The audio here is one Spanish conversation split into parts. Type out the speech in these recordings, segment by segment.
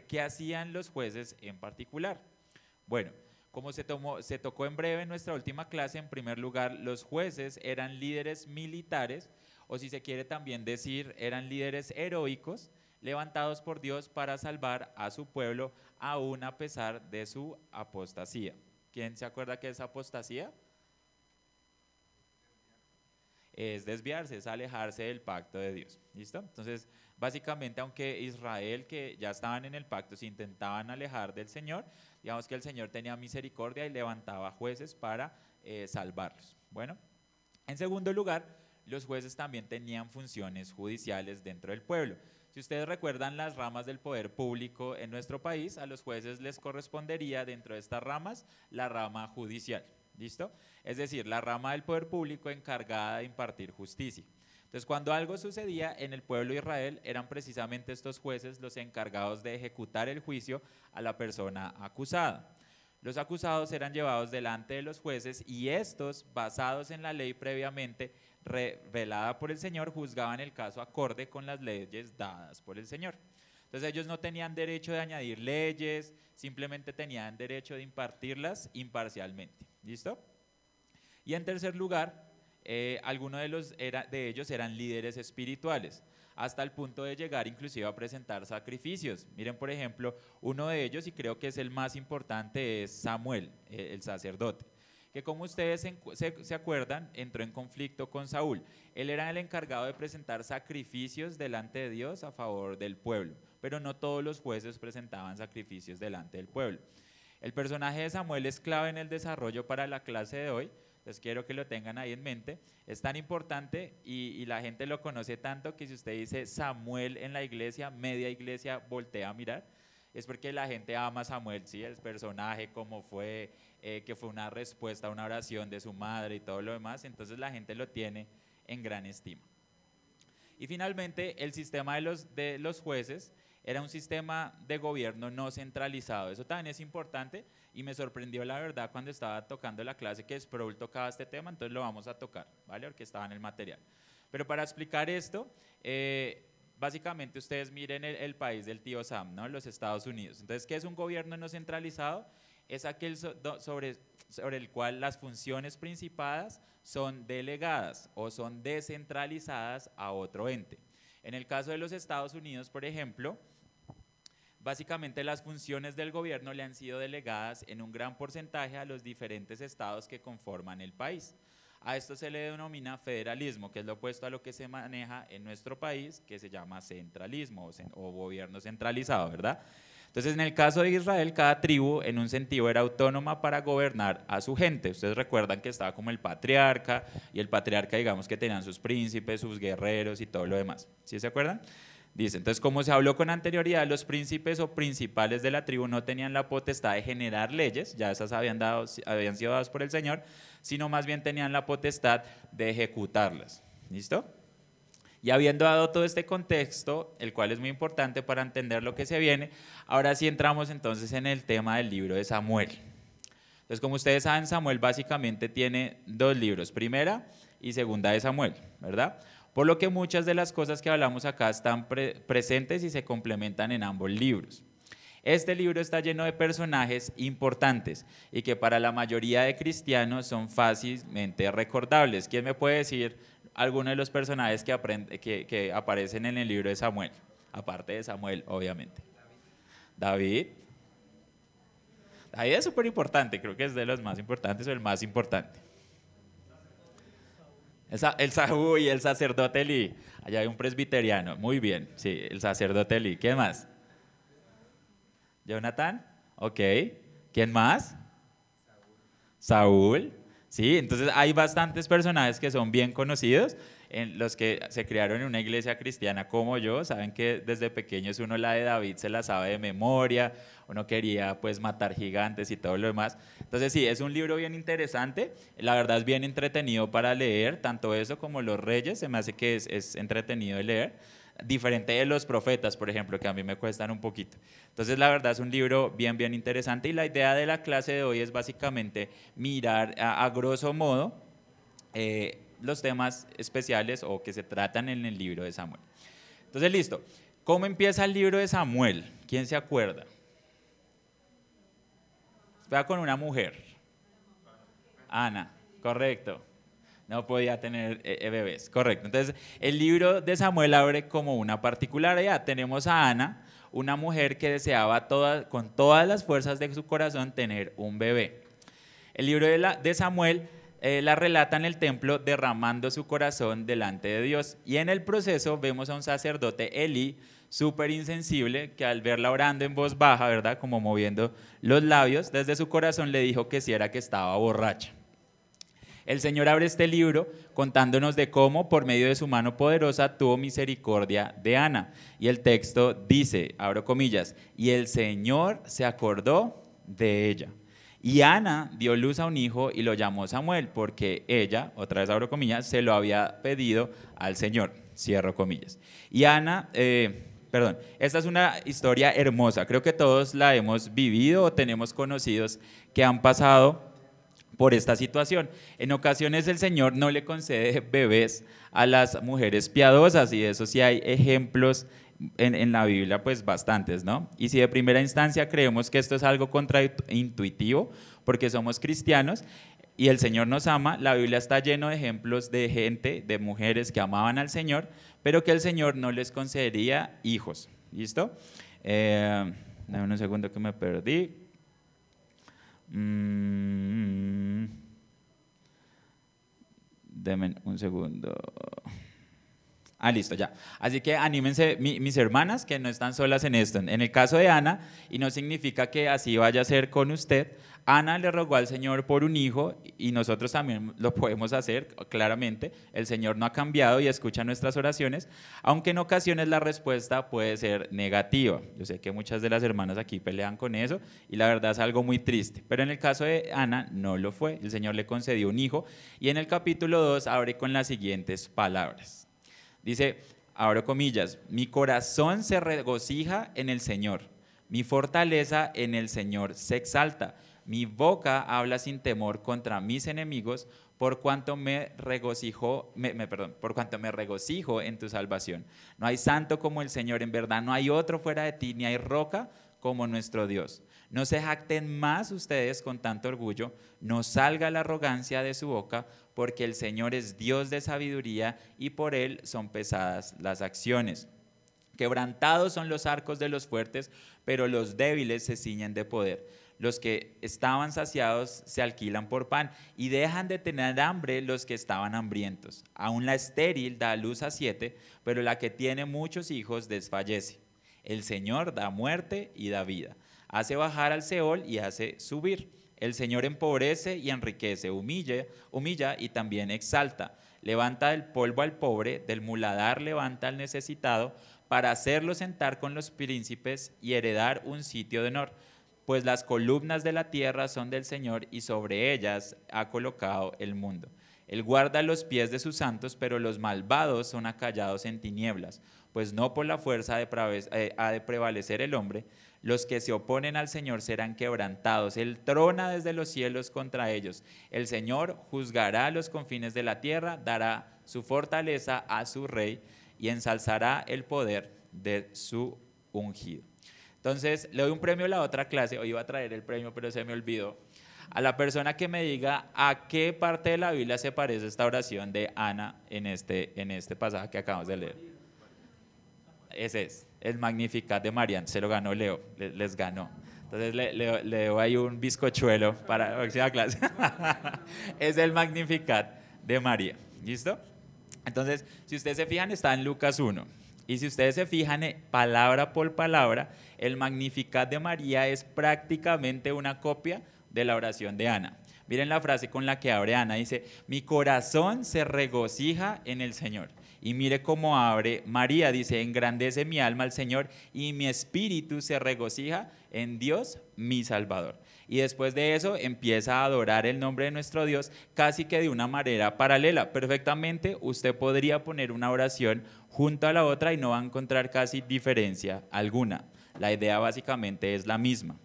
¿qué hacían los jueces en particular? Bueno, como se, tomó, se tocó en breve en nuestra última clase, en primer lugar, los jueces eran líderes militares, o si se quiere también decir, eran líderes heroicos, levantados por Dios para salvar a su pueblo, aún a pesar de su apostasía. ¿Quién se acuerda que es apostasía? Es desviarse, es alejarse del pacto de Dios. ¿Listo? Entonces, básicamente, aunque Israel, que ya estaban en el pacto, se intentaban alejar del Señor, digamos que el Señor tenía misericordia y levantaba jueces para eh, salvarlos. Bueno, en segundo lugar, los jueces también tenían funciones judiciales dentro del pueblo. Si ustedes recuerdan las ramas del poder público en nuestro país, a los jueces les correspondería dentro de estas ramas la rama judicial. ¿Listo? Es decir, la rama del poder público encargada de impartir justicia. Entonces, cuando algo sucedía en el pueblo de Israel, eran precisamente estos jueces los encargados de ejecutar el juicio a la persona acusada. Los acusados eran llevados delante de los jueces y estos, basados en la ley previamente, revelada por el Señor, juzgaban el caso acorde con las leyes dadas por el Señor. Entonces ellos no tenían derecho de añadir leyes, simplemente tenían derecho de impartirlas imparcialmente. ¿Listo? Y en tercer lugar, eh, algunos de, los de ellos eran líderes espirituales, hasta el punto de llegar inclusive a presentar sacrificios. Miren, por ejemplo, uno de ellos, y creo que es el más importante, es Samuel, eh, el sacerdote que como ustedes se, acuerdan, entró en conflicto con Saúl. Él era el encargado de presentar sacrificios delante de Dios a favor del pueblo, pero no todos los jueces presentaban sacrificios delante del pueblo. El personaje de Samuel es clave en el desarrollo para la clase de hoy, entonces quiero que lo tengan ahí en mente. Es tan importante y, la gente lo conoce tanto que si usted dice Samuel en la iglesia, media iglesia voltea a mirar, es porque la gente ama a Samuel, ¿sí? el personaje, cómo fue, eh, que fue una respuesta a una oración de su madre y todo lo demás, entonces la gente lo tiene en gran estima. Y finalmente, el sistema de los jueces era un sistema de gobierno no centralizado. Eso también es importante y me sorprendió la verdad cuando estaba tocando la clase que Sproul tocaba este tema, entonces lo vamos a tocar, ¿vale? Porque estaba en el material. Pero para explicar esto, eh, básicamente ustedes miren el, el, país del tío Sam, ¿no? Los Estados Unidos. Entonces, ¿qué es un gobierno no centralizado? es aquel sobre, sobre el cual las funciones principadas son delegadas o son descentralizadas a otro ente. En el caso de los Estados Unidos, por ejemplo, básicamente las funciones del gobierno le han sido delegadas en un gran porcentaje a los diferentes estados que conforman el país. A esto se le denomina federalismo, que es lo opuesto a lo que se maneja en nuestro país, que se llama centralismo o, gobierno centralizado, ¿verdad? Entonces, en el caso de Israel, cada tribu en un sentido era autónoma para gobernar a su gente. Ustedes recuerdan que estaba como el patriarca y el patriarca, digamos que tenían sus príncipes, sus guerreros y todo lo demás. ¿Sí se acuerdan? Dice, entonces como se habló con anterioridad, los príncipes o principales de la tribu no tenían la potestad de generar leyes, ya esas habían, dado, habían sido dadas por el Señor, sino más bien tenían la potestad de ejecutarlas. ¿Listo? Y habiendo dado todo este contexto, el cual es muy importante para entender lo que se viene, ahora sí entramos entonces en el tema del libro de Samuel. Entonces, como ustedes saben, Samuel básicamente tiene dos libros, primera y segunda de Samuel, ¿verdad? Por lo que muchas de las cosas que hablamos acá están presentes y se complementan en ambos libros. Este libro está lleno de personajes importantes y que para la mayoría de cristianos son fácilmente recordables. ¿Quién me puede decir algunos de los personajes que, que, aparecen en el libro de Samuel, aparte de Samuel, obviamente. David. David es súper importante, creo que es de los más importantes o el más importante. El, Saúl y el sacerdote Eli. Allá hay un presbiteriano. Muy bien, sí, el sacerdote Eli. ¿Quién más? Jonathan. Ok. ¿Quién más? Saúl. ¿Sí? Entonces hay bastantes personajes que son bien conocidos, en los que se criaron en una iglesia cristiana como yo, saben que desde pequeños uno la de David se la sabe de memoria, uno quería pues matar gigantes y todo lo demás. Entonces sí, es un libro bien interesante, la verdad es bien entretenido para leer, tanto eso como Los Reyes, se me hace que es, es entretenido de leer diferente de los profetas, por ejemplo, que a mí me cuestan un poquito. Entonces, la verdad es un libro bien, bien interesante y la idea de la clase de hoy es básicamente mirar a, grosso modo eh, los temas especiales o que se tratan en el libro de Samuel. Entonces, listo. ¿Cómo empieza el libro de Samuel? ¿Quién se acuerda? Va con una mujer. Ana, correcto. No podía tener eh, eh, bebés, correcto. Entonces, el libro de Samuel abre como una particularidad. Tenemos a Ana, una mujer que deseaba con todas las fuerzas de su corazón tener un bebé. El libro de, Samuel eh, la relata en el templo derramando su corazón delante de Dios. Y en el proceso vemos a un sacerdote, Eli, súper insensible, que al verla orando en voz baja, ¿verdad? Como moviendo los labios, desde su corazón le dijo que si era que estaba borracha. El Señor abre este libro contándonos de cómo, por medio de su mano poderosa, tuvo misericordia de Ana. Y el texto dice, abro comillas, y el Señor se acordó de ella. Y Ana dio luz a un hijo y lo llamó Samuel, porque ella, otra vez abro comillas, se lo había pedido al Señor. Cierro comillas. Y Ana, eh, perdón, esta es una historia hermosa. Creo que todos la hemos vivido o tenemos conocidos que han pasado por esta situación. En ocasiones el Señor no le concede bebés a las mujeres piadosas y eso sí hay ejemplos en, en, la Biblia, pues bastantes, ¿no? Y si de primera instancia creemos que esto es algo contraintuitivo, porque somos cristianos y el Señor nos ama, la Biblia está lleno de ejemplos de gente, de mujeres que amaban al Señor, pero que el Señor no les concedería hijos. ¿Listo? Eh, dame un segundo que me perdí. Mm, deme un segundo. Ah, listo, ya. Así que anímense, mis hermanas, que no están solas en esto. En el caso de Ana, y no significa que así vaya a ser con usted, Ana le rogó al Señor por un hijo y nosotros también lo podemos hacer, claramente. El Señor no ha cambiado y escucha nuestras oraciones, aunque en ocasiones la respuesta puede ser negativa. Yo sé que muchas de las hermanas aquí pelean con eso y la verdad es algo muy triste, pero en el caso de Ana no lo fue. El Señor le concedió un hijo y en el capítulo 2 abre con las siguientes palabras. Dice, abro comillas, mi corazón se regocija en el Señor, mi fortaleza en el Señor se exalta mi boca habla sin temor contra mis enemigos, por cuanto me regocijo, me, perdón, por cuanto me regocijo en tu salvación. No hay santo como el Señor, en verdad no hay otro fuera de ti, ni hay roca como nuestro Dios. No se jacten más ustedes con tanto orgullo, no salga la arrogancia de su boca, porque el Señor es Dios de sabiduría y por él son pesadas las acciones. Quebrantados son los arcos de los fuertes, pero los débiles se ciñen de poder los que estaban saciados se alquilan por pan y dejan de tener hambre los que estaban hambrientos. Aún la estéril da luz a siete, pero la que tiene muchos hijos desfallece. El Señor da muerte y da vida. Hace bajar al Seol y hace subir. El Señor empobrece y enriquece, humilla, humilla y también exalta. Levanta del polvo al pobre, del muladar levanta al necesitado, para hacerlo sentar con los príncipes y heredar un sitio de honor pues las columnas de la tierra son del Señor y sobre ellas ha colocado el mundo. Él guarda los pies de sus santos, pero los malvados son acallados en tinieblas, pues no por la fuerza eh, ha de prevalecer el hombre. Los que se oponen al Señor serán quebrantados. Él trona desde los cielos contra ellos. El Señor juzgará los confines de la tierra, dará su fortaleza a su rey y ensalzará el poder de su ungido. Entonces, le doy un premio a la otra clase, hoy iba a traer el premio, pero se me olvidó. A la persona que me diga a qué parte de la Biblia se parece esta oración de Ana en este, en este pasaje que acabamos de leer. Ese es, el Magnificat de Marian, se lo ganó Leo, les, ganó. Entonces le, le, doy un bizcochuelo para la próxima clase. es el Magnificat de María. ¿Listo? Entonces, si ustedes se fijan, está en Lucas 1. Y si ustedes se fijan, eh, palabra por palabra, el Magnificat de María es prácticamente una copia de la oración de Ana. Miren la frase con la que abre Ana, dice, mi corazón se regocija en el Señor. Y mire cómo abre María, dice, engrandece mi alma al Señor y mi espíritu se regocija en Dios, mi Salvador. Y después de eso empieza a adorar el nombre de nuestro Dios casi que de una manera paralela. Perfectamente usted podría poner una oración junto a la otra y no va a encontrar casi diferencia alguna. La idea básicamente es la misma.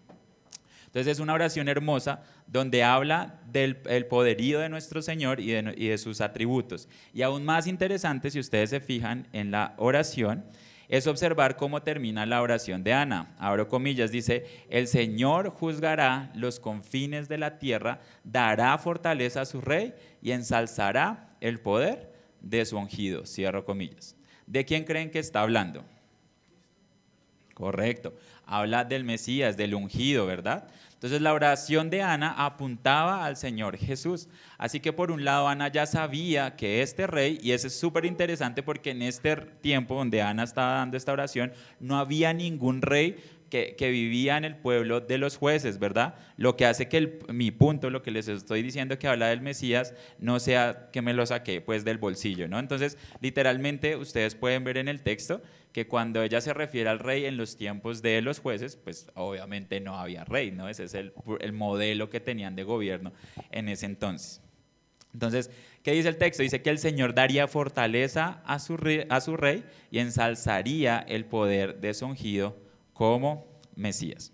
Entonces es una oración hermosa donde habla del poderío de nuestro Señor y de, sus atributos. Y aún más interesante, si ustedes se fijan en la oración, es observar cómo termina la oración de Ana. Abro comillas, dice, el Señor juzgará los confines de la tierra, dará fortaleza a su rey y ensalzará el poder de su ungido. Cierro comillas. ¿De quién creen que está hablando? Correcto. Habla del Mesías, del ungido, ¿verdad? Entonces la oración de Ana apuntaba al Señor Jesús. Así que por un lado Ana ya sabía que este rey, y eso es súper interesante porque en este tiempo donde Ana estaba dando esta oración, no había ningún rey que, vivía en el pueblo de los jueces, ¿verdad? Lo que hace que mi punto, lo que les estoy diciendo que habla del Mesías, no sea que me lo saqué pues del bolsillo, ¿no? Entonces, literalmente ustedes pueden ver en el texto que cuando ella se refiere al rey en los tiempos de los jueces, pues obviamente no había rey, ¿no? Ese es el, modelo que tenían de gobierno en ese entonces. Entonces, ¿qué dice el texto? Dice que el Señor daría fortaleza a su, rey, y ensalzaría el poder de su como Mesías.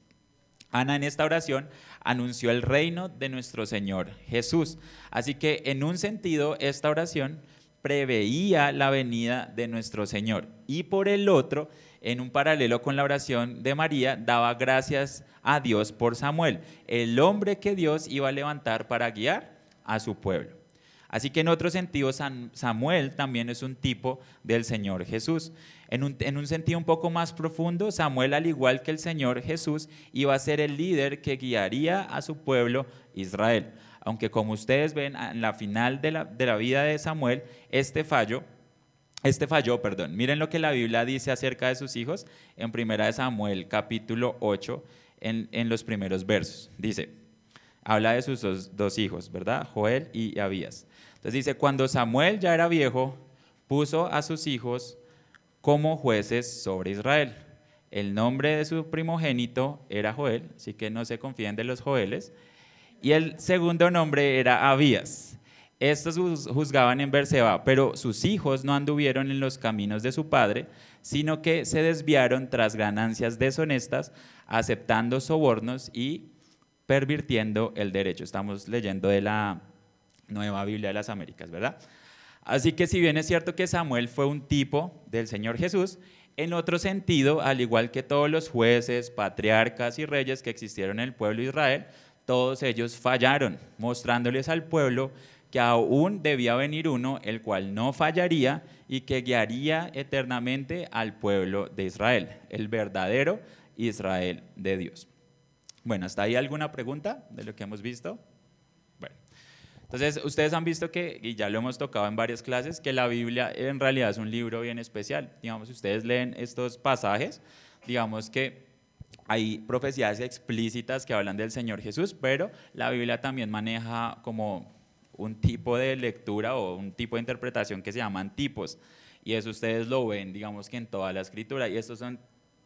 Ana en esta oración anunció el reino de nuestro Señor Jesús. Así que en un sentido, esta oración preveía la venida de nuestro Señor. Y por el otro, en un paralelo con la oración de María, daba gracias a Dios por Samuel, el hombre que Dios iba a levantar para guiar a su pueblo. Así que en otro sentido, Samuel también es un tipo del Señor Jesús. En un, en un, sentido un poco más profundo, Samuel, al igual que el Señor Jesús, iba a ser el líder que guiaría a su pueblo Israel aunque como ustedes ven en la final de la, vida de Samuel, este fallo, este falló, perdón. Miren lo que la Biblia dice acerca de sus hijos en Primera de Samuel, capítulo 8, en, los primeros versos. Dice, habla de sus dos, dos hijos, ¿verdad? Joel y Abías. Entonces dice, cuando Samuel ya era viejo, puso a sus hijos como jueces sobre Israel. El nombre de su primogénito era Joel, así que no se confíen de los Joeles y el segundo nombre era Abías. Estos juzgaban en Berseba, pero sus hijos no anduvieron en los caminos de su padre, sino que se desviaron tras ganancias deshonestas, aceptando sobornos y pervirtiendo el derecho. Estamos leyendo de la Nueva Biblia de las Américas, ¿verdad? Así que si bien es cierto que Samuel fue un tipo del Señor Jesús, en otro sentido, al igual que todos los jueces, patriarcas y reyes que existieron en el pueblo de Israel, todos ellos fallaron, mostrándoles al pueblo que aún debía venir uno, el cual no fallaría y que guiaría eternamente al pueblo de Israel, el verdadero Israel de Dios. Bueno, ¿hasta ahí alguna pregunta de lo que hemos visto? Bueno, entonces ustedes han visto que, y ya lo hemos tocado en varias clases, que la Biblia en realidad es un libro bien especial. Digamos, ustedes leen estos pasajes, digamos que hay profecías explícitas que hablan del Señor Jesús, pero la Biblia también maneja como un tipo de lectura o un tipo de interpretación que se llaman tipos. Y eso ustedes lo ven, digamos que en toda la escritura. Y estos son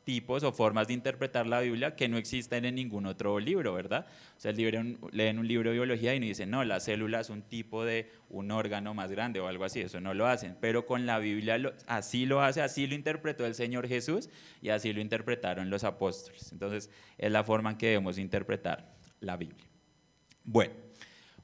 tipos o formas de interpretar la Biblia que no existen en ningún otro libro, ¿verdad? O sea, el leen un libro de biología y nos dicen, no, la célula es un tipo de un órgano más grande o algo así, eso no lo hacen, pero con la Biblia así lo hace, así lo interpretó el Señor Jesús y así lo interpretaron los apóstoles. Entonces, es la forma en que debemos interpretar la Biblia. Bueno.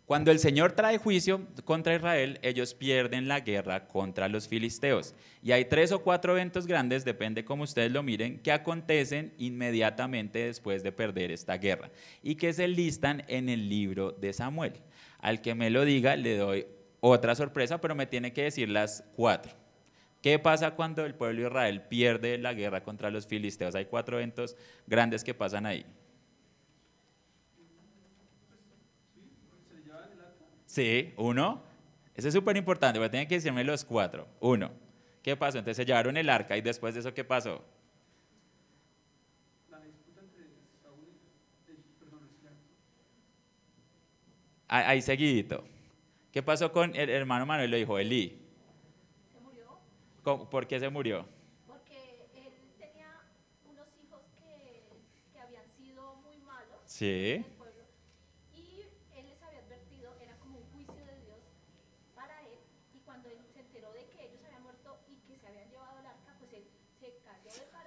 Cuando el Señor trae juicio contra Israel, ellos pierden la guerra contra los filisteos. Y hay tres o cuatro eventos grandes, depende cómo ustedes lo miren, que acontecen inmediatamente después de perder esta guerra y que se listan en el libro de Samuel. Al que me lo diga, le doy otra sorpresa, pero me tiene que decir las cuatro. ¿Qué pasa cuando el pueblo de Israel pierde la guerra contra los filisteos? Hay cuatro eventos grandes que pasan ahí. Sí, uno. Eso es súper importante, pero tienen que decirme los cuatro. Uno. ¿Qué pasó? Entonces se llevaron el arca y después de eso, ¿qué pasó? La disputa entre Saúl y perdón, Ahí seguidito. ¿Qué pasó con el hermano Manuel? Lo dijo Elí. ¿Se murió? ¿Por qué se murió? Porque él tenía unos hijos que, que habían sido muy malos. Sí.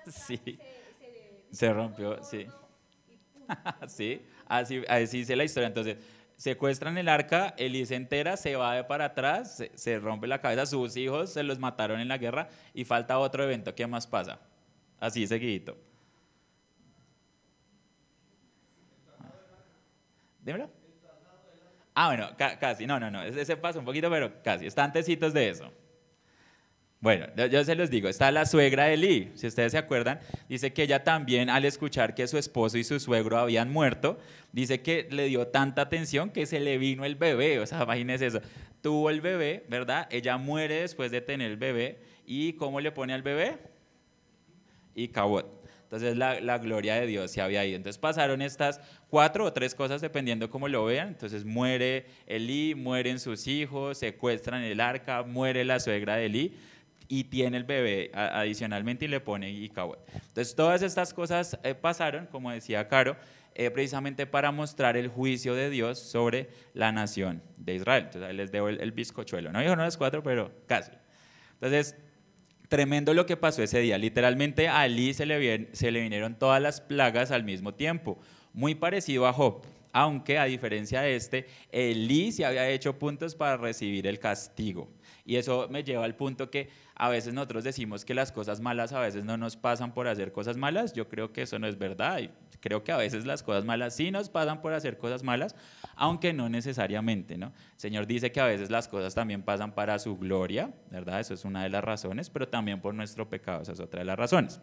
sí. Se, rompió, sí. sí, así, así dice la historia. Entonces, secuestran el arca, Elí se entera, se va de para atrás, se, se rompe la cabeza, sus hijos se los mataron en la guerra y falta otro evento. ¿Qué más pasa? Así seguidito. Dímelo. Ah, bueno, ca- casi, no, no, no, ese, ese pasa un poquito, pero casi, está antecitos de eso. Bueno, yo, se los digo, está la suegra de Eli, si ustedes se acuerdan, dice que ella también al escuchar que su esposo y su suegro habían muerto, dice que le dio tanta atención que se le vino el bebé, o sea, imagínense eso, tuvo el bebé, ¿verdad? Ella muere después de tener el bebé y ¿cómo le pone al bebé? y Cabot. Entonces la, la gloria de Dios se había ido. Entonces pasaron estas cuatro o tres cosas dependiendo cómo lo vean. Entonces muere Elí, mueren sus hijos, secuestran el arca, muere la suegra de Elí y tiene el bebé adicionalmente y le pone Icabod. Entonces todas estas cosas eh, pasaron, como decía Caro, eh, precisamente para mostrar el juicio de Dios sobre la nación de Israel. Entonces ahí les debo el, el bizcochuelo. No dijo no las cuatro, pero casi. Entonces, Tremendo lo que pasó ese día. Literalmente a Elí se le, vien- se le vinieron todas las plagas al mismo tiempo. Muy parecido a Job. Aunque a diferencia de este, Elí se había hecho puntos para recibir el castigo. Y eso me lleva al punto que a veces nosotros decimos que las cosas malas a veces no nos pasan por hacer cosas malas. Yo creo que eso no es verdad. Creo que a veces las cosas malas sí nos pasan por hacer cosas malas, aunque no necesariamente, ¿no? Señor dice que a veces las cosas también pasan para su gloria, ¿verdad? Eso es una de las razones, pero también por nuestro pecado, esa es otra de las razones.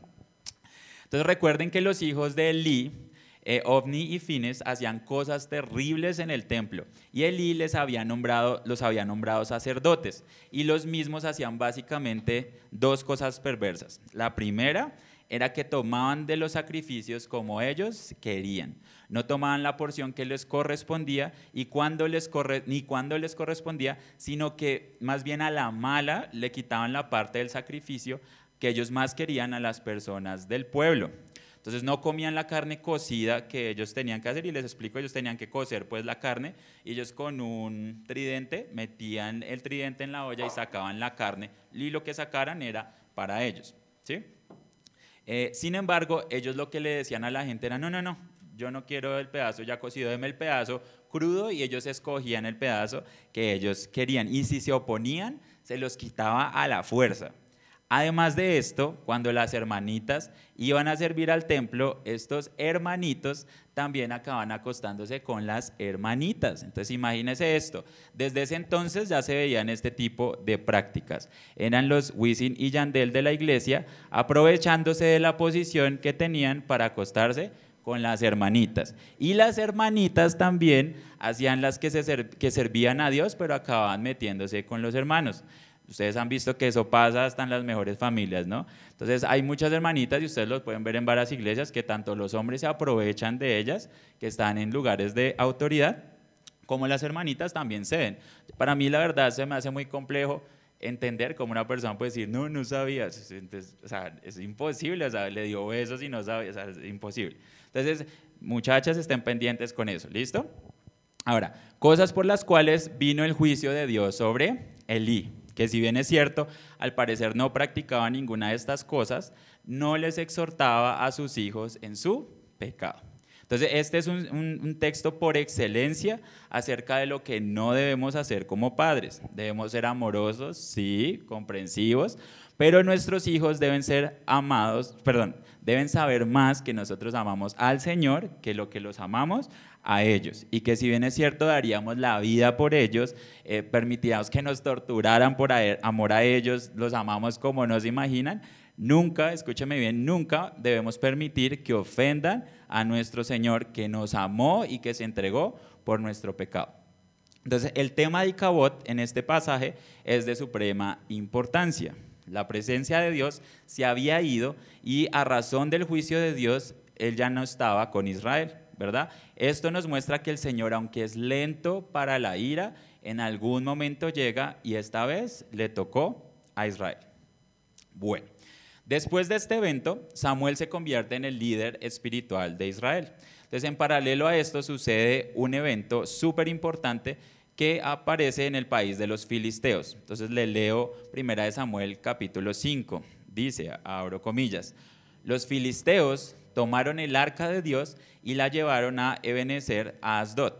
Entonces recuerden que los hijos de Elí, eh, Ovni y Fines, hacían cosas terribles en el templo y Elí les había nombrado, los había nombrado sacerdotes y los mismos hacían básicamente dos cosas perversas. La primera era que tomaban de los sacrificios como ellos querían. No tomaban la porción que les correspondía y cuando les corre, ni cuando les correspondía, sino que más bien a la mala le quitaban la parte del sacrificio que ellos más querían a las personas del pueblo. Entonces no comían la carne cocida que ellos tenían que hacer y les explico, ellos tenían que cocer pues la carne y ellos con un tridente metían el tridente en la olla y sacaban la carne y lo que sacaran era para ellos, ¿sí? Eh, sin embargo, ellos lo que le decían a la gente era, no, no, no, yo no quiero el pedazo ya cocido, deme el pedazo crudo y ellos escogían el pedazo que ellos querían. Y si se oponían, se los quitaba a la fuerza. Además de esto, cuando las hermanitas iban a servir al templo, estos hermanitos también acaban acostándose con las hermanitas. Entonces imagínense esto. Desde ese entonces ya se veían este tipo de prácticas. Eran los Wisin y Yandel de la iglesia aprovechándose de la posición que tenían para acostarse con las hermanitas. Y las hermanitas también hacían las que, se que servían a Dios, pero acababan metiéndose con los hermanos. Ustedes han visto que eso pasa hasta en las mejores familias, ¿no? Entonces hay muchas hermanitas y ustedes los pueden ver en varias iglesias que tanto los hombres se aprovechan de ellas, que están en lugares de autoridad, como las hermanitas también ceden. Para mí la verdad se me hace muy complejo entender cómo una persona puede decir, no, no sabías. Entonces, o sea, es imposible, o sea, le dio besos y no sabía, o sea, es imposible. Entonces, muchachas, estén pendientes con eso, ¿listo? Ahora, cosas por las cuales vino el juicio de Dios sobre Elí, que si bien es cierto, al parecer no practicaba ninguna de estas cosas, no les exhortaba a sus hijos en su pecado. Entonces, este es un, un- texto por excelencia acerca de lo que no debemos hacer como padres. Debemos ser amorosos, sí, comprensivos, pero nuestros hijos deben ser amados, perdón, deben saber más que nosotros amamos al Señor que lo que los amamos a ellos. Y que si bien es cierto, daríamos la vida por ellos, eh, permitiríamos que nos torturaran por amor a ellos, los amamos como nos imaginan, nunca, escúcheme bien, nunca debemos permitir que ofendan a nuestro Señor que nos amó y que se entregó por nuestro pecado. Entonces, el tema de Icabod en este pasaje es de suprema importancia. La presencia de Dios se había ido y a razón del juicio de Dios, él ya no estaba con Israel, ¿verdad? Esto nos muestra que el Señor, aunque es lento para la ira, en algún momento llega y esta vez le tocó a Israel. Bueno, después de este evento, Samuel se convierte en el líder espiritual de Israel. Entonces, en paralelo a esto sucede un evento súper importante que aparece en el país de los filisteos. Entonces le leo primera de Samuel capítulo 5. Dice, abro comillas, los filisteos tomaron el arca de Dios y la llevaron a Ebenezer a Asdod.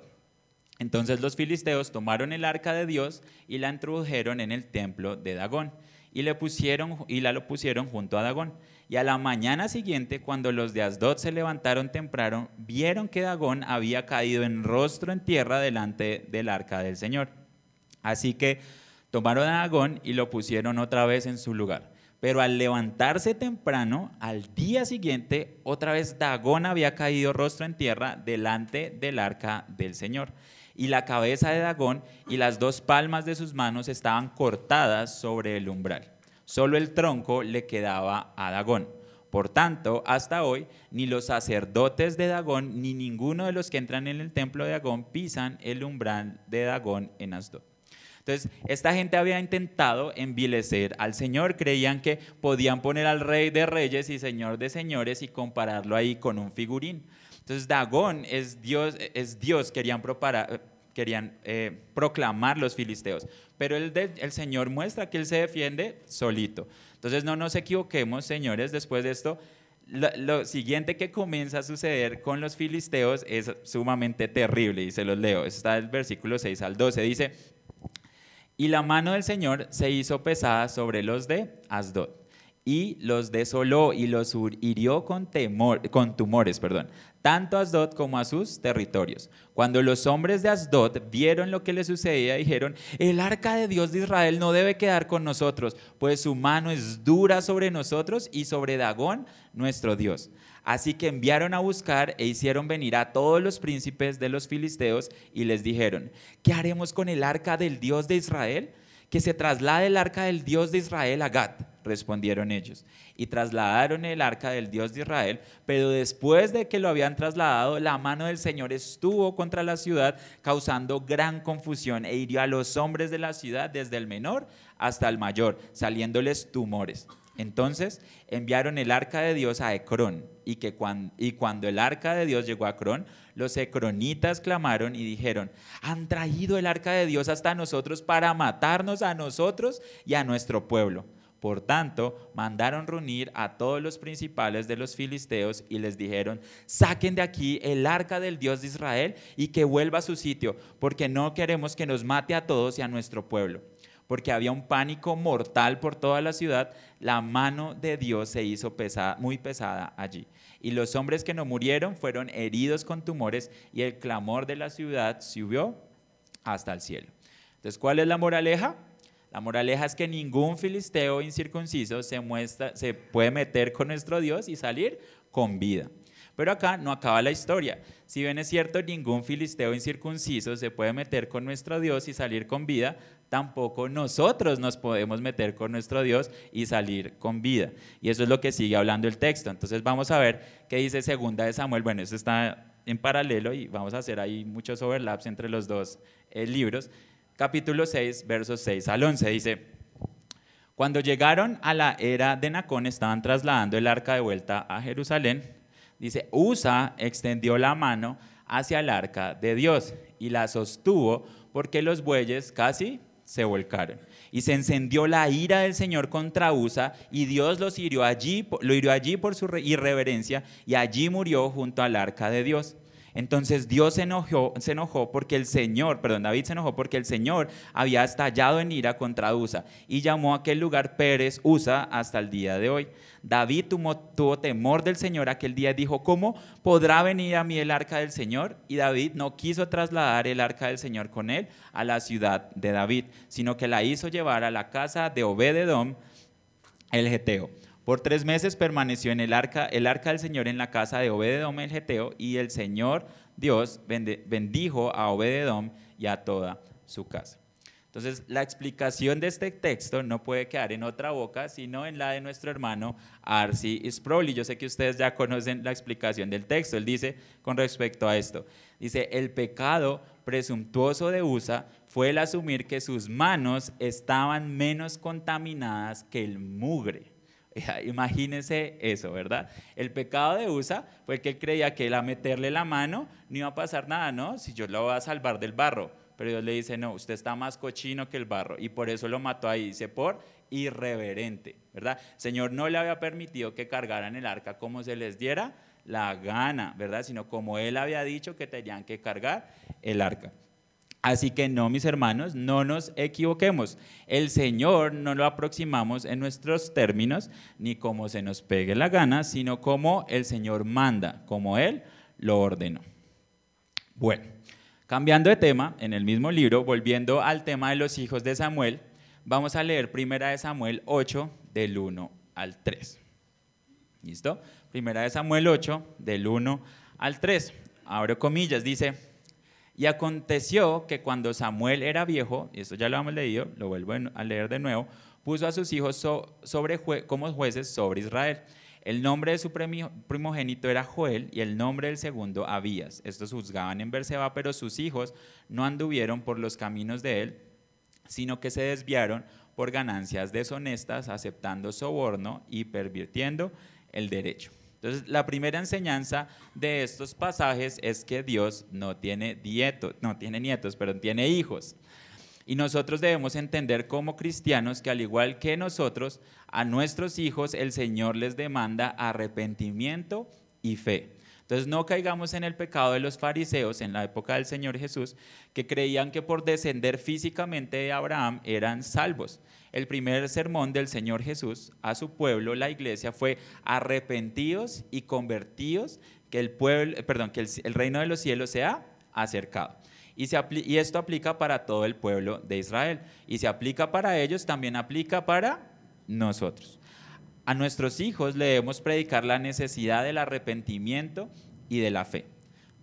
Entonces los filisteos tomaron el arca de Dios y la introdujeron en el templo de Dagón y, le pusieron, y la lo pusieron junto a Dagón. Y a la mañana siguiente, cuando los de Asdod se levantaron temprano, vieron que Dagón había caído en rostro en tierra delante del arca del Señor. Así que tomaron a Dagón y lo pusieron otra vez en su lugar. Pero al levantarse temprano, al día siguiente, otra vez Dagón había caído rostro en tierra delante del arca del Señor y la cabeza de Dagón y las dos palmas de sus manos estaban cortadas sobre el umbral. Solo el tronco le quedaba a Dagón. Por tanto, hasta hoy, ni los sacerdotes de Dagón, ni ninguno de los que entran en el templo de Dagón pisan el umbral de Dagón en Asdod. Entonces, esta gente había intentado envilecer al Señor, creían que podían poner al rey de reyes y señor de señores y compararlo ahí con un figurín. Entonces Dagón es Dios, es Dios querían, querían eh, proclamar los filisteos, pero el, el Señor muestra que Él se defiende solito. Entonces no nos equivoquemos, señores, después de esto, lo, lo, siguiente que comienza a suceder con los filisteos es sumamente terrible y se los leo. Está el versículo 6 al 12. Dice, y la mano del Señor se hizo pesada sobre los de Asdod y los desoló y los hirió con, temor, con tumores, perdón, tanto a Asdod como a sus territorios. Cuando los hombres de Asdod vieron lo que le sucedía, dijeron, el arca de Dios de Israel no debe quedar con nosotros, pues su mano es dura sobre nosotros y sobre Dagón, nuestro Dios. Así que enviaron a buscar e hicieron venir a todos los príncipes de los filisteos y les dijeron, ¿qué haremos con el arca del Dios de Israel? Que se traslade el arca del Dios de Israel a Gat respondieron ellos. Y trasladaron el arca del Dios de Israel, pero después de que lo habían trasladado, la mano del Señor estuvo contra la ciudad, causando gran confusión e hirió a los hombres de la ciudad, desde el menor hasta el mayor, saliéndoles tumores. Entonces enviaron el arca de Dios a Ecrón, y, que cuando, y cuando el arca de Dios llegó a Ecrón, los ecronitas clamaron y dijeron, han traído el arca de Dios hasta nosotros para matarnos a nosotros y a nuestro pueblo. Por tanto, mandaron reunir a todos los principales de los filisteos y les dijeron, saquen de aquí el arca del Dios de Israel y que vuelva a su sitio, porque no queremos que nos mate a todos y a nuestro pueblo. Porque había un pánico mortal por toda la ciudad, la mano de Dios se hizo pesada, muy pesada allí. Y los hombres que no murieron fueron heridos con tumores y el clamor de la ciudad subió hasta el cielo. Entonces, ¿cuál es la moraleja? La moraleja es que ningún filisteo incircunciso se, se puede meter con nuestro Dios y salir con vida. Pero acá no acaba la historia. Si bien es cierto, ningún filisteo incircunciso se puede meter con nuestro Dios y salir con vida, tampoco nosotros nos podemos meter con nuestro Dios y salir con vida. Y eso es lo que sigue hablando el texto. Entonces vamos a ver qué dice segunda de Samuel. Bueno, eso está en paralelo y vamos a hacer ahí muchos overlaps entre los dos eh, libros capítulo 6, versos 6 al 11. Dice, cuando llegaron a la era de Nacón, estaban trasladando el arca de vuelta a Jerusalén. Dice, Usa extendió la mano hacia el arca de Dios y la sostuvo porque los bueyes casi se volcaron. Y se encendió la ira del Señor contra Usa y Dios los hirió allí, lo hirió allí por su irreverencia y allí murió junto al arca de Dios. Entonces Dios se enojó, se enojó porque el Señor, perdón, David se enojó porque el Señor había estallado en ira contra Usa y llamó a aquel lugar Pérez Usa hasta el día de hoy. David tuvo, tuvo temor del Señor aquel día y dijo, ¿cómo podrá venir a mí el arca del Señor? Y David no quiso trasladar el arca del Señor con él a la ciudad de David, sino que la hizo llevar a la casa de Obededom, el Geteo. Por tres meses permaneció en el arca, el arca del Señor en la casa de Obededom el Geteo, y el Señor Dios bendijo a Obededom y a toda su casa. Entonces, la explicación de este texto no puede quedar en otra boca, sino en la de nuestro hermano Arsi Sproul. Yo sé que ustedes ya conocen la explicación del texto. Él dice con respecto a esto, dice, el pecado presuntuoso de Usa fue el asumir que sus manos estaban menos contaminadas que el mugre. Imagínense eso, ¿verdad? El pecado de Usa fue que él creía que él a meterle la mano no iba a pasar nada, ¿no? Si yo lo voy a salvar del barro. Pero Dios le dice, no, usted está más cochino que el barro. Y por eso lo mató ahí, dice, por irreverente, ¿verdad? Señor no le había permitido que cargaran el arca como se les diera la gana, ¿verdad? Sino como él había dicho que tenían que cargar el arca. Así que no, mis hermanos, no nos equivoquemos. El Señor no lo aproximamos en nuestros términos, ni como se nos pegue la gana, sino como el Señor manda, como Él lo ordenó. Bueno, cambiando de tema, en el mismo libro, volviendo al tema de los hijos de Samuel, vamos a leer primera de Samuel 8, del 1 al 3. ¿Listo? Primera de Samuel 8, del 1 al 3. Abro comillas, dice, y aconteció que cuando Samuel era viejo, y esto ya lo hemos leído, lo vuelvo a leer de nuevo, puso a sus hijos sobre como jueces sobre Israel. El nombre de su primogénito era Joel y el nombre del segundo Abías. Estos juzgaban en Berseba, pero sus hijos no anduvieron por los caminos de él, sino que se desviaron por ganancias deshonestas, aceptando soborno y pervirtiendo el derecho. Entonces, la primera enseñanza de estos pasajes es que Dios no tiene dietos, no tiene nietos, pero tiene hijos. Y nosotros debemos entender como cristianos que al igual que nosotros, a nuestros hijos el Señor les demanda arrepentimiento y fe. Entonces no caigamos en el pecado de los fariseos en la época del Señor Jesús, que creían que por descender físicamente de Abraham eran salvos el primer sermón del Señor Jesús a su pueblo, la iglesia, fue arrepentidos y convertidos, que el, pueblo, perdón, que el, reino de los cielos se ha acercado. Y, y esto aplica para todo el pueblo de Israel. Y se aplica para ellos, también aplica para nosotros. A nuestros hijos le debemos predicar la necesidad del arrepentimiento y de la fe.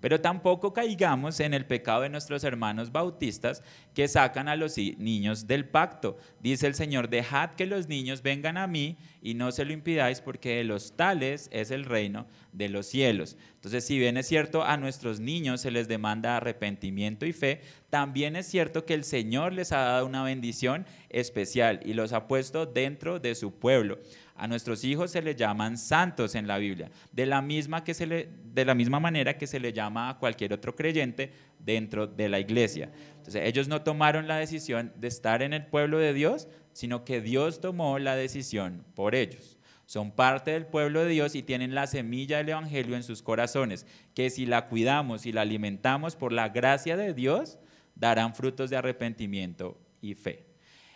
Pero tampoco caigamos en el pecado de nuestros hermanos bautistas que sacan a los niños del pacto. Dice el Señor, dejad que los niños vengan a mí y no se lo impidáis porque de los tales es el reino de los cielos. Entonces, si bien es cierto, a nuestros niños se les demanda arrepentimiento y fe, también es cierto que el Señor les ha dado una bendición especial y los ha puesto dentro de su pueblo. A nuestros hijos se les llaman santos en la Biblia, de la misma, que se le, de la misma manera que se le llama a cualquier otro creyente dentro de la iglesia. Entonces ellos no tomaron la decisión de estar en el pueblo de Dios, sino que Dios tomó la decisión por ellos. Son parte del pueblo de Dios y tienen la semilla del Evangelio en sus corazones, que si la cuidamos y la alimentamos por la gracia de Dios, darán frutos de arrepentimiento y fe.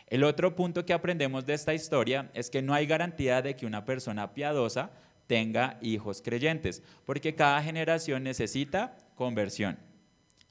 El otro punto que aprendemos de esta historia es que no hay garantía de que una persona piadosa tenga hijos creyentes, porque cada generación necesita conversión.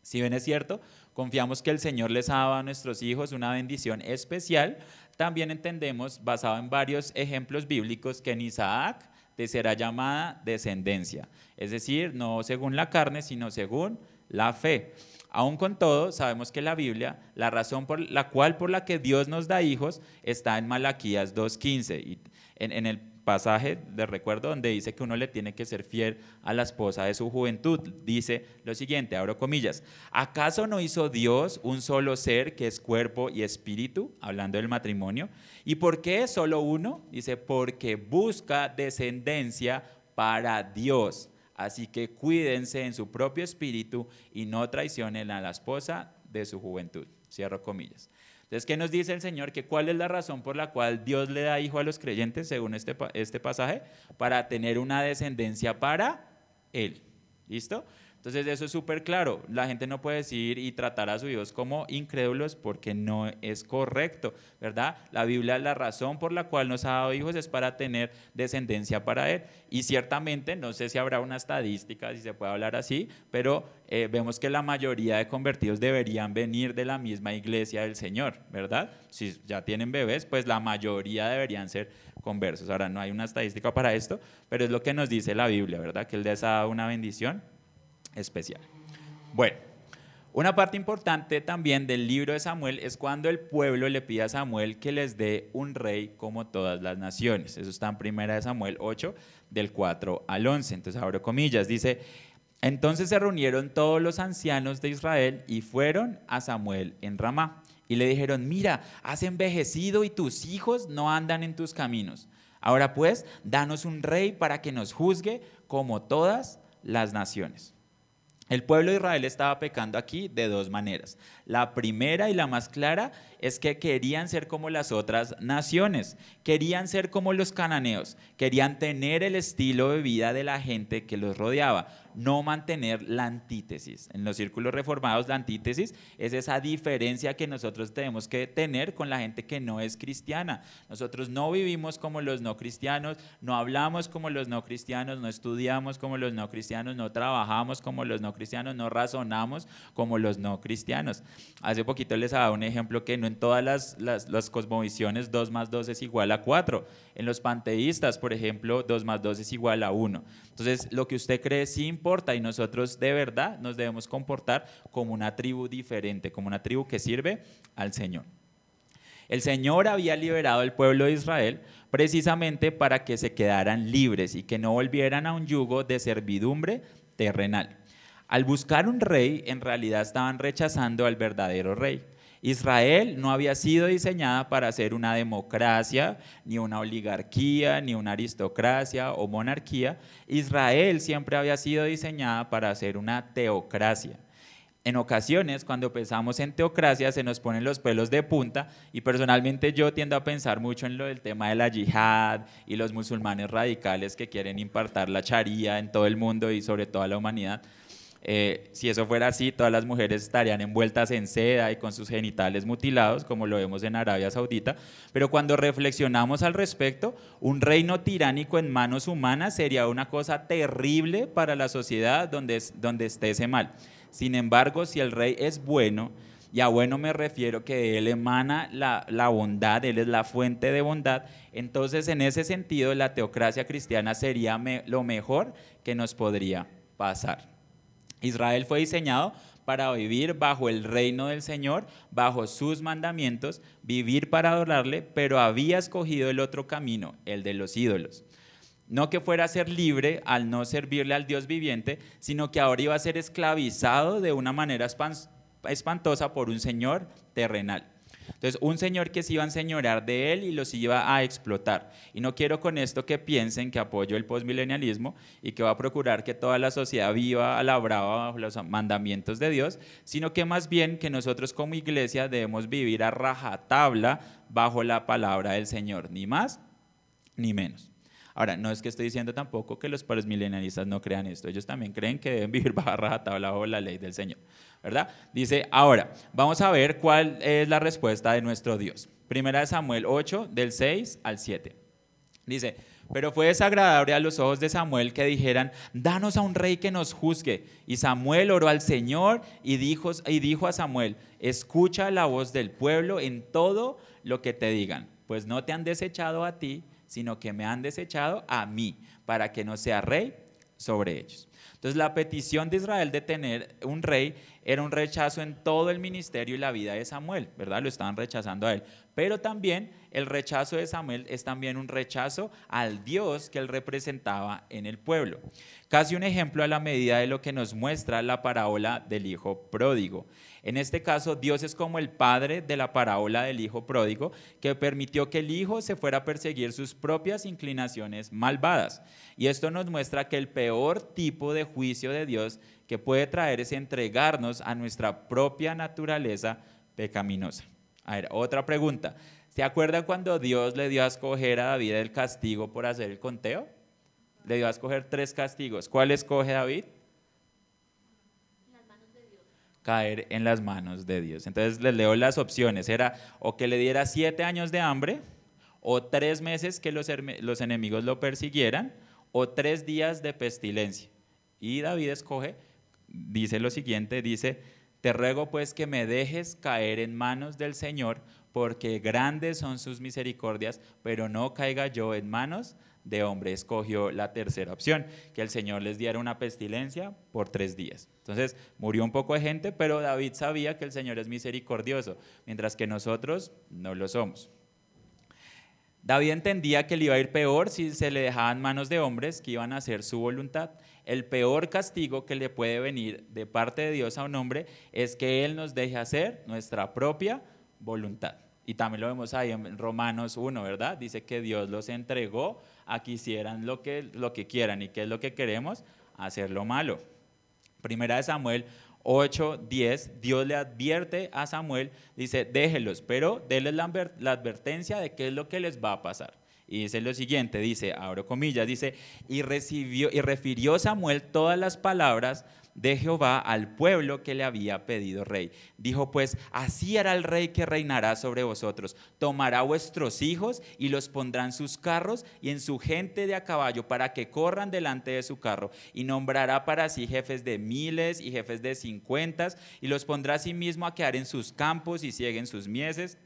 Si bien es cierto, confiamos que el Señor les ha dado a nuestros hijos una bendición especial, también entendemos, basado en varios ejemplos bíblicos, que en Isaac te será llamada descendencia, es decir, no según la carne, sino según la fe. Aún con todo, sabemos que la Biblia, la razón por la cual por la que Dios nos da hijos está en Malaquías 2.15. Y en, el pasaje de recuerdo donde dice que uno le tiene que ser fiel a la esposa de su juventud. Dice lo siguiente, abro comillas, ¿acaso no hizo Dios un solo ser que es cuerpo y espíritu, hablando del matrimonio? ¿Y por qué solo uno? Dice, porque busca descendencia para Dios. Así que cuídense en su propio espíritu y no traicionen a la esposa de su juventud. Cierro comillas. Entonces, ¿qué nos dice el Señor? Que cuál es la razón por la cual Dios le da hijo a los creyentes, según este, este pasaje, para tener una descendencia para Él. ¿Listo? Entonces eso es súper claro. La gente no puede decir y tratar a sus hijos como incrédulos porque no es correcto, ¿verdad? La Biblia, la razón por la cual nos ha dado hijos es para tener descendencia para Él. Y ciertamente, no sé si habrá una estadística, si se puede hablar así, pero eh, vemos que la mayoría de convertidos deberían venir de la misma iglesia del Señor, ¿verdad? Si ya tienen bebés, pues la mayoría deberían ser conversos. Ahora, no hay una estadística para esto, pero es lo que nos dice la Biblia, ¿verdad? Que Él les ha dado una bendición especial. Bueno, una parte importante también del libro de Samuel es cuando el pueblo le pide a Samuel que les dé un rey como todas las naciones. Eso está en primera de Samuel 8, del 4 al 11. Entonces abro comillas, dice, entonces se reunieron todos los ancianos de Israel y fueron a Samuel en Ramá. Y le dijeron, mira, has envejecido y tus hijos no andan en tus caminos. Ahora pues, danos un rey para que nos juzgue como todas las naciones. El pueblo de Israel estaba pecando aquí de dos maneras. La primera y la más clara es que querían ser como las otras naciones, querían ser como los cananeos, querían tener el estilo de vida de la gente que los rodeaba. No mantener la antítesis. En los círculos reformados la antítesis es esa diferencia que nosotros tenemos que tener con la gente que no es cristiana. Nosotros no vivimos como los no cristianos, no hablamos como los no cristianos, no estudiamos como los no cristianos, no trabajamos como los no cristianos, no razonamos como los no cristianos. Hace poquito les daba un ejemplo que no en todas las, las, las cosmovisiones 2 más 2 es igual a 4. En los panteístas, por ejemplo, 2 más 2 es igual a 1. Entonces, lo que usted cree sí importa y nosotros de verdad nos debemos comportar como una tribu diferente, como una tribu que sirve al Señor. El Señor había liberado al pueblo de Israel precisamente para que se quedaran libres y que no volvieran a un yugo de servidumbre terrenal. Al buscar un rey, en realidad estaban rechazando al verdadero rey. Israel no había sido diseñada para ser una democracia, ni una oligarquía, ni una aristocracia o monarquía. Israel siempre había sido diseñada para ser una teocracia. En ocasiones, cuando pensamos en teocracia, se nos ponen los pelos de punta y personalmente yo tiendo a pensar mucho en lo del tema de la yihad y los musulmanes radicales que quieren impartar la charía en todo el mundo y sobre toda la humanidad. Eh, si eso fuera así, todas las mujeres estarían envueltas en seda y con sus genitales mutilados, como lo vemos en Arabia Saudita. Pero cuando reflexionamos al respecto, un reino tiránico en manos humanas sería una cosa terrible para la sociedad donde, donde esté ese mal. Sin embargo, si el rey es bueno, y a bueno me refiero que él emana la, bondad, él es la fuente de bondad. Entonces, en ese sentido, la teocracia cristiana sería lo mejor que nos podría pasar. Israel fue diseñado para vivir bajo el reino del Señor, bajo sus mandamientos, vivir para adorarle, pero había escogido el otro camino, el de los ídolos. No que fuera a ser libre al no servirle al Dios viviente, sino que ahora iba a ser esclavizado de una manera espantosa por un Señor terrenal. Entonces, un señor que se iba a enseñorear de él y los iba a explotar. Y no quiero con esto que piensen que apoyo el postmilenialismo y que va a procurar que toda la sociedad viva a la brava bajo los mandamientos de Dios, sino que más bien que nosotros como iglesia debemos vivir a rajatabla bajo la palabra del Señor, ni más ni menos. Ahora, no es que estoy diciendo tampoco que los postmilenialistas no crean esto, ellos también creen que deben vivir bajo rajatabla bajo la ley del Señor. ¿Verdad? Dice, ahora, vamos a ver cuál es la respuesta de nuestro Dios. Primera de Samuel 8, del 6 al 7. Dice, pero fue desagradable a los ojos de Samuel que dijeran, danos a un rey que nos juzgue. Y Samuel oró al Señor y dijo, y dijo a Samuel, escucha la voz del pueblo en todo lo que te digan, pues no te han desechado a ti, sino que me han desechado a mí, para que no sea rey sobre ellos. Entonces la petición de Israel de tener un rey era un rechazo en todo el ministerio y la vida de Samuel, ¿verdad? Lo estaban rechazando a él. Pero también el rechazo de Samuel es también un rechazo al Dios que él representaba en el pueblo. Casi un ejemplo a la medida de lo que nos muestra la parábola del hijo pródigo. En este caso, Dios es como el padre de la parábola del hijo pródigo, que permitió que el hijo se fuera a perseguir sus propias inclinaciones malvadas. Y esto nos muestra que el peor tipo de juicio de Dios que puede traer es entregarnos a nuestra propia naturaleza pecaminosa. A ver, otra pregunta. ¿Se acuerdan cuando Dios le dio a escoger a David el castigo por hacer el conteo? Le dio a escoger tres castigos. ¿Cuál escoge David? Caer en las manos de Dios. Entonces les leo las opciones. Era o que le diera siete años de hambre, o tres meses que los, los enemigos lo persiguieran, o tres días de pestilencia. Y David escoge dice lo siguiente, dice, te ruego pues que me dejes caer en manos del Señor, porque grandes son sus misericordias, pero no caiga yo en manos de hombre. Escogió la tercera opción, que el Señor les diera una pestilencia por tres días. Entonces murió un poco de gente, pero David sabía que el Señor es misericordioso, mientras que nosotros no lo somos. David entendía que le iba a ir peor si se le dejaban manos de hombres que iban a hacer su voluntad el peor castigo que le puede venir de parte de Dios a un hombre es que Él nos deje hacer nuestra propia voluntad. Y también lo vemos ahí en Romanos 1, ¿verdad? Dice que Dios los entregó a que hicieran lo que, lo que quieran. ¿Y qué es lo que queremos? Hacer lo malo. Primera de Samuel 8, 10, Dios le advierte a Samuel, dice, déjelos, pero déles la, la advertencia de qué es lo que les va a pasar. Y dice lo siguiente, dice, abro comillas, dice, y recibió y refirió Samuel todas las palabras de Jehová al pueblo que le había pedido rey. Dijo pues, así hará el rey que reinará sobre vosotros. Tomará vuestros hijos y los pondrá en sus carros y en su gente de a caballo para que corran delante de su carro. Y nombrará para sí jefes de miles y jefes de cincuentas y los pondrá a sí mismo a quedar en sus campos y cieguen sus mieses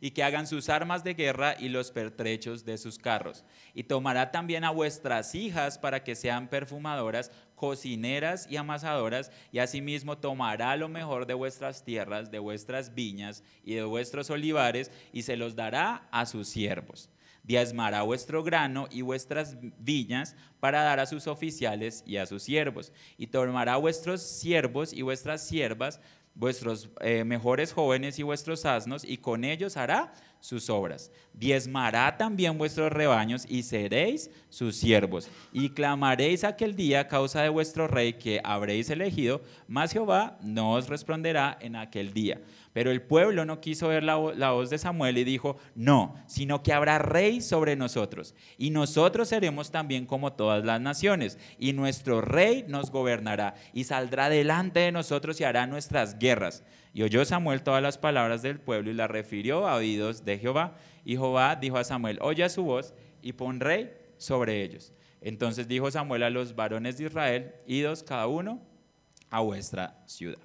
y que hagan sus armas de guerra y los pertrechos de sus carros. Y tomará también a vuestras hijas para que sean perfumadoras, cocineras y amasadoras, y asimismo tomará lo mejor de vuestras tierras, de vuestras viñas y de vuestros olivares, y se los dará a sus siervos. Diezmará vuestro grano y vuestras viñas para dar a sus oficiales y a sus siervos. Y tomará vuestros siervos y vuestras siervas vuestros eh, mejores jóvenes y vuestros asnos, y con ellos hará sus obras. Diezmará también vuestros rebaños y seréis sus siervos. Y clamaréis aquel día a causa de vuestro rey que habréis elegido, mas Jehová no os responderá en aquel día. Pero el pueblo no quiso ver la, voz de Samuel y dijo, no, sino que habrá rey sobre nosotros. Y nosotros seremos también como todas las naciones. Y nuestro rey nos gobernará y saldrá delante de nosotros y hará nuestras guerras. Y oyó Samuel todas las palabras del pueblo y las refirió a oídos de Jehová. Y Jehová dijo a Samuel, oye su voz y pon rey sobre ellos. Entonces dijo Samuel a los varones de Israel, idos cada uno a vuestra ciudad.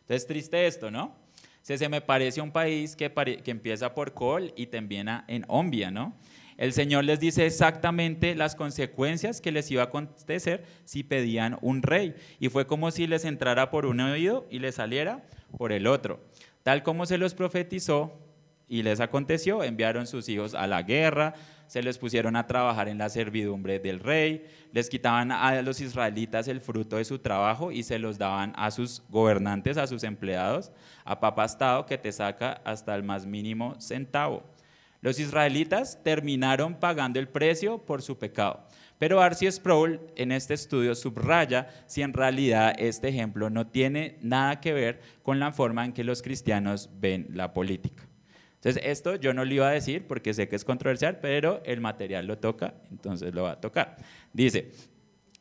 Entonces triste esto, ¿no? Se, me parece un país que, empieza por Col y termina en Ombia, ¿no? El Señor les dice exactamente las consecuencias que les iba a acontecer si pedían un rey. Y fue como si les entrara por un oído y les saliera por el otro. Tal como se los profetizó y les aconteció, enviaron sus hijos a la guerra, se les pusieron a trabajar en la servidumbre del rey, les quitaban a los israelitas el fruto de su trabajo y se los daban a sus gobernantes, a sus empleados, a papastado que te saca hasta el más mínimo centavo. Los israelitas terminaron pagando el precio por su pecado. Pero Arcee Sproul en este estudio subraya si en realidad este ejemplo no tiene nada que ver con la forma en que los cristianos ven la política. Entonces, esto yo no lo iba a decir porque sé que es controversial, pero el material lo toca, entonces lo va a tocar. Dice,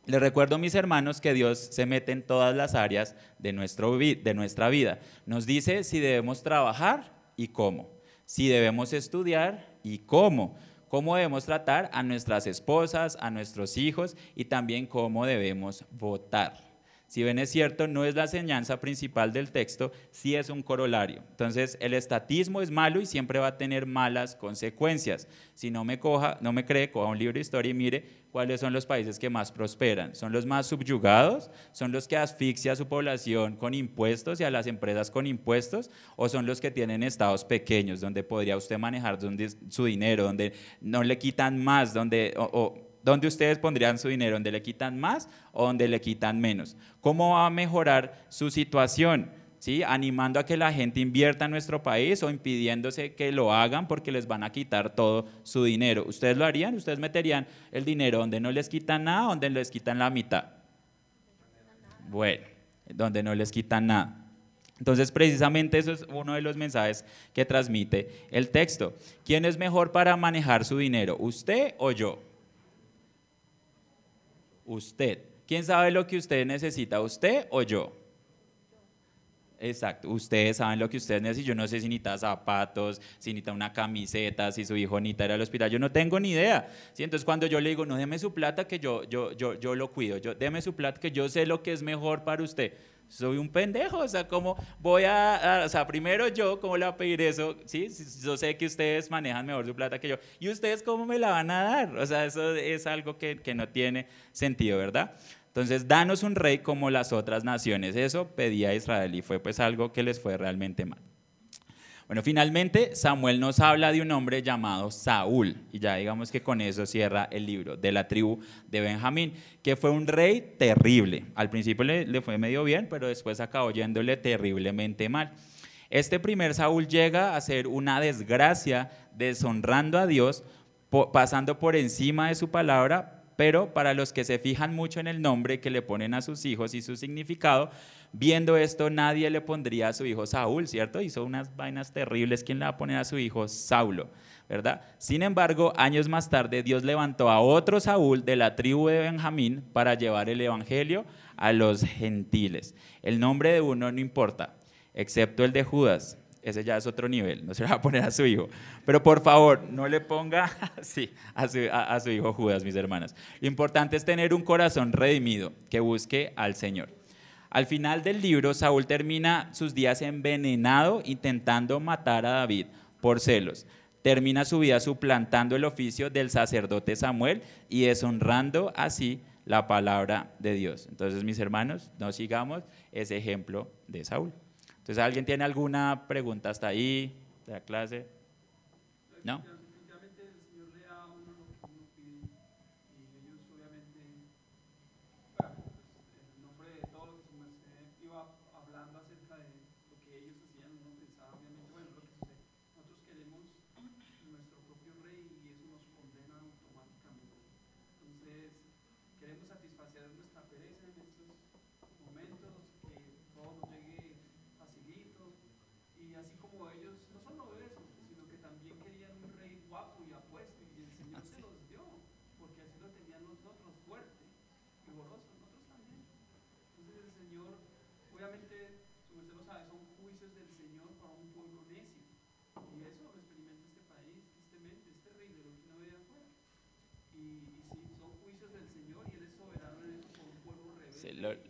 les recuerdo, mis hermanos, que Dios se mete en todas las áreas de, nuestro, de nuestra vida. Nos dice si debemos trabajar y cómo, si debemos estudiar y cómo, cómo debemos tratar a nuestras esposas, a nuestros hijos y también cómo debemos votar. Si bien es cierto, no es la enseñanza principal del texto, sí es un corolario. Entonces, el estatismo es malo y siempre va a tener malas consecuencias. Si no me, coja, no me cree, coja un libro de historia y mire cuáles son los países que más prosperan. ¿Son los más subyugados? ¿Son los que asfixia a su población con impuestos y a las empresas con impuestos? ¿O son los que tienen estados pequeños, donde podría usted manejar su dinero, donde no le quitan más, donde... ¿Dónde ustedes pondrían su dinero? ¿Dónde le quitan más o donde le quitan menos? ¿Cómo va a mejorar su situación? ¿Sí? Animando a que la gente invierta en nuestro país o impidiéndose que lo hagan porque les van a quitar todo su dinero. ¿Ustedes lo harían? ¿Ustedes meterían el dinero donde no les quitan nada donde les quitan la mitad? Bueno, donde no les quitan nada. Entonces, precisamente eso es uno de los mensajes que transmite el texto. ¿Quién es mejor para manejar su dinero, usted o yo? Usted. ¿Quién sabe lo que usted necesita, usted o yo? Exacto, ustedes saben lo que ustedes necesitan. Yo no sé si necesita zapatos, si necesita una camiseta, si su hijo necesita ir al hospital. Yo no tengo ni idea. ¿sí? Entonces, cuando yo le digo, no, deme su plata que yo, yo, yo, yo lo cuido, yo, deme su plata que yo sé lo que es mejor para usted soy un pendejo, o sea, ¿cómo voy a, o sea, primero yo, ¿cómo le voy a pedir eso? Sí, yo sé que ustedes manejan mejor su plata que yo, ¿y ustedes cómo me la van a dar? O sea, eso es algo que, que no tiene sentido, ¿verdad? Entonces, danos un rey como las otras naciones. Eso pedía Israel y fue pues algo que les fue realmente mal. Bueno, finalmente Samuel nos habla de un hombre llamado Saúl, y ya digamos que con eso cierra el libro, de la tribu de Benjamín, que fue un rey terrible. Al principio le, fue medio bien, pero después acabó yéndole terriblemente mal. Este primer Saúl llega a ser una desgracia, deshonrando a Dios, pasando por encima de su palabra Pero para los que se fijan mucho en el nombre que le ponen a sus hijos y su significado, viendo esto nadie le pondría a su hijo Saúl, ¿cierto? Hizo unas vainas terribles. ¿Quién le va a poner a su hijo Saulo? ¿verdad? Sin embargo, años más tarde Dios levantó a otro Saúl de la tribu de Benjamín para llevar el evangelio a los gentiles. El nombre de uno no importa, excepto el de Judas. Ese ya es otro nivel, no se lo va a poner a su hijo. Pero por favor, no le ponga sí, a, su, a su hijo Judas, mis hermanas. Lo importante es tener un corazón redimido que busque al Señor. Al final del libro, Saúl termina sus días envenenado intentando matar a David por celos termina su vida suplantando el oficio del sacerdote Samuel y deshonrando así la palabra de Dios. Entonces, mis hermanos, no sigamos ese ejemplo de Saúl. Entonces, ¿alguien tiene alguna pregunta hasta ahí de la clase? ¿No?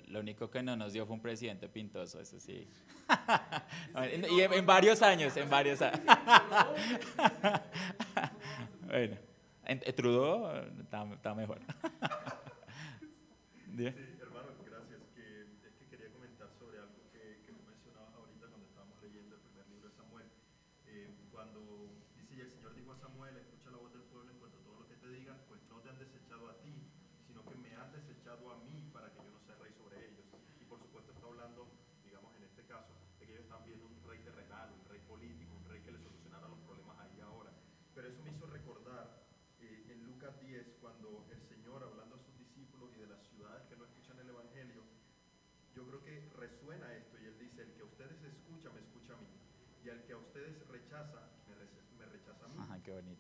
Lo, único que no nos dio fue un presidente pintoso, eso sí. y en, varios años, en varios años. bueno, en, Trudeau está, está mejor.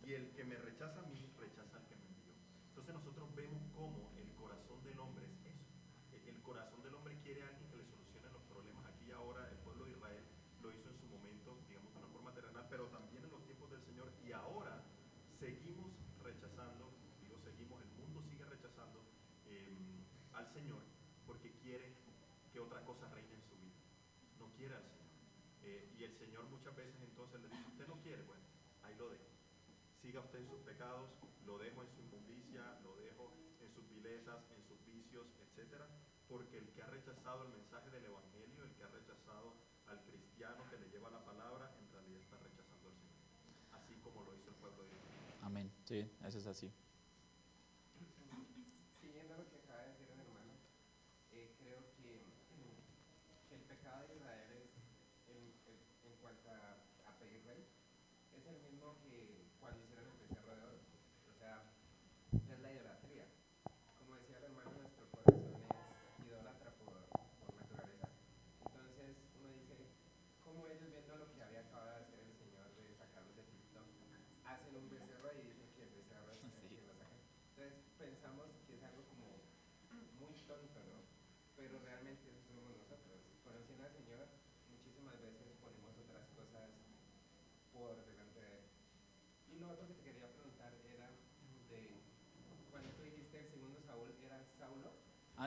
Y el que me rechaza a mí, rechaza al que me envió. Entonces nosotros vemos cómo siga usted en sus pecados, lo dejo en su inmundicia, lo dejo en sus vilezas, en sus vicios, etcétera, porque el que ha rechazado el mensaje del Evangelio, el que ha rechazado al cristiano que le lleva la palabra, en realidad está rechazando al Señor, así como lo hizo el pueblo de Dios. Amén, sí, eso es así.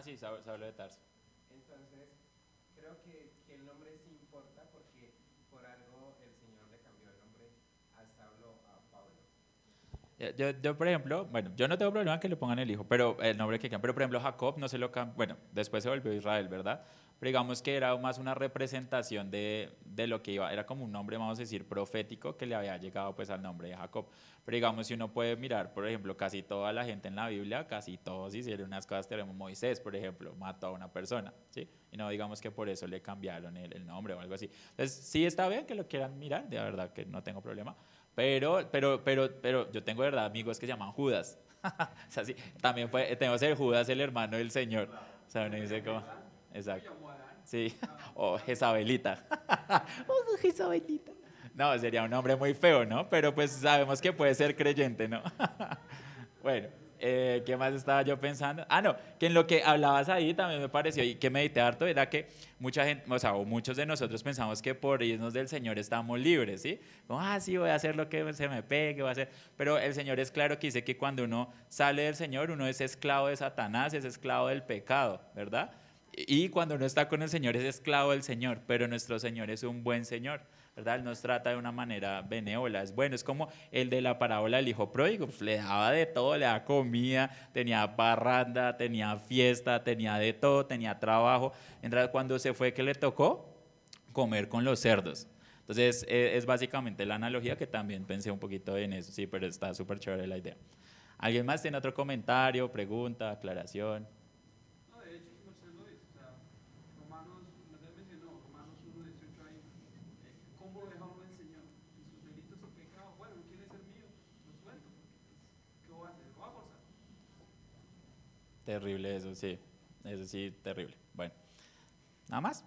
Sí, Saulo de Tarso. Entonces, creo que, que, el nombre sí importa porque por algo el Señor le cambió el nombre a Saulo a Pablo. Yo, yo, por ejemplo, bueno, yo no tengo problema que le pongan el hijo, pero el nombre que quieran. Pero, por ejemplo, Jacob no se lo cambió, bueno, después se volvió Israel, ¿verdad? Pero digamos que era más una representación de, de, lo que iba, era como un nombre, vamos a decir, profético que le había llegado pues al nombre de Jacob. Pero digamos, si uno puede mirar, por ejemplo, casi toda la gente en la Biblia, casi todos hicieron unas cosas tenemos Moisés, por ejemplo, mató a una persona, ¿sí? Y no digamos que por eso le cambiaron el, nombre o algo así. Entonces, sí está bien que lo quieran mirar, de verdad que no tengo problema. Pero, pero, pero, pero yo tengo de verdad amigos que se llaman Judas. o sea, sí, también fue, tenemos el Judas, el hermano del Señor. O sea, uno dice como, exacto. Sí, o Jezabelita. oh, Jezabelita. No, sería un nombre muy feo, ¿no? Pero pues sabemos que puede ser creyente, ¿no? bueno. Eh, ¿Qué más estaba yo pensando? Ah, no, que en lo que hablabas ahí también me pareció y que medité harto era que mucha gente, o sea, o muchos de nosotros pensamos que por irnos del Señor estamos libres, ¿sí? Como, ah, sí, voy a hacer lo que se me pegue, voy a hacer. Pero el Señor es claro que dice que cuando uno sale del Señor, uno es esclavo de Satanás, es esclavo del pecado, ¿verdad? Y cuando uno está con el Señor es esclavo del Señor, pero nuestro Señor es un buen Señor. ¿verdad? Él nos trata de una manera benévola, es bueno, es como el de la parábola del hijo pródigo, pues, le daba de todo, le daba comida, tenía barranda, tenía fiesta, tenía de todo, tenía trabajo, mientras cuando se fue que le tocó comer con los cerdos. Entonces e, es básicamente la analogía que también pensé un poquito en eso, sí, pero está súper chévere la idea. ¿Alguien más tiene otro comentario, pregunta, aclaración? Terrible eso, sí. Eso sí, terrible. Bueno, nada más.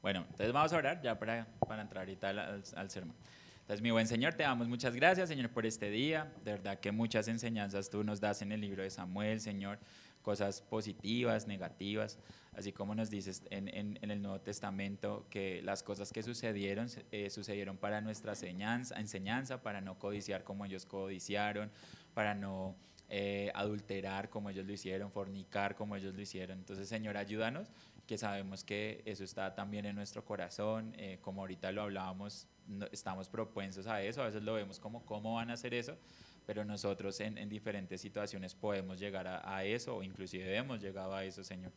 Bueno, entonces vamos a orar ya para, para entrar ahorita al, sermón. Entonces, mi buen Señor, te damos muchas gracias, Señor, por este día. De verdad que muchas enseñanzas tú nos das en el libro de Samuel, Señor. Cosas positivas, negativas, así como nos dices en, en, el Nuevo Testamento que las cosas que sucedieron, eh, sucedieron para nuestra enseñanza, enseñanza, para no codiciar como ellos codiciaron, para no eh, adulterar como ellos lo hicieron, fornicar como ellos lo hicieron. Entonces, Señor, ayúdanos, que sabemos que eso está también en nuestro corazón, eh, como ahorita lo hablábamos, estamos propensos a eso, a veces lo vemos como cómo van a hacer eso, pero nosotros en, diferentes situaciones podemos llegar a, eso o inclusive hemos llegado a eso, Señor.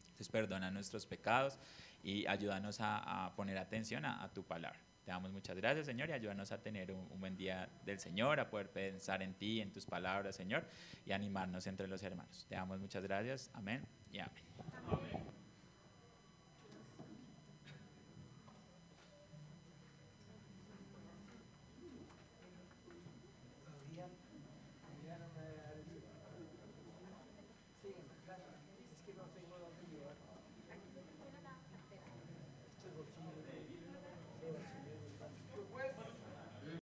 Entonces, perdona nuestros pecados y ayúdanos a, poner atención a tu palabra. Te damos muchas gracias, Señor, y ayúdanos a tener un, buen día del Señor, a poder pensar en ti, en tus palabras, Señor, y animarnos entre los hermanos. Te damos muchas gracias. Amén y amén.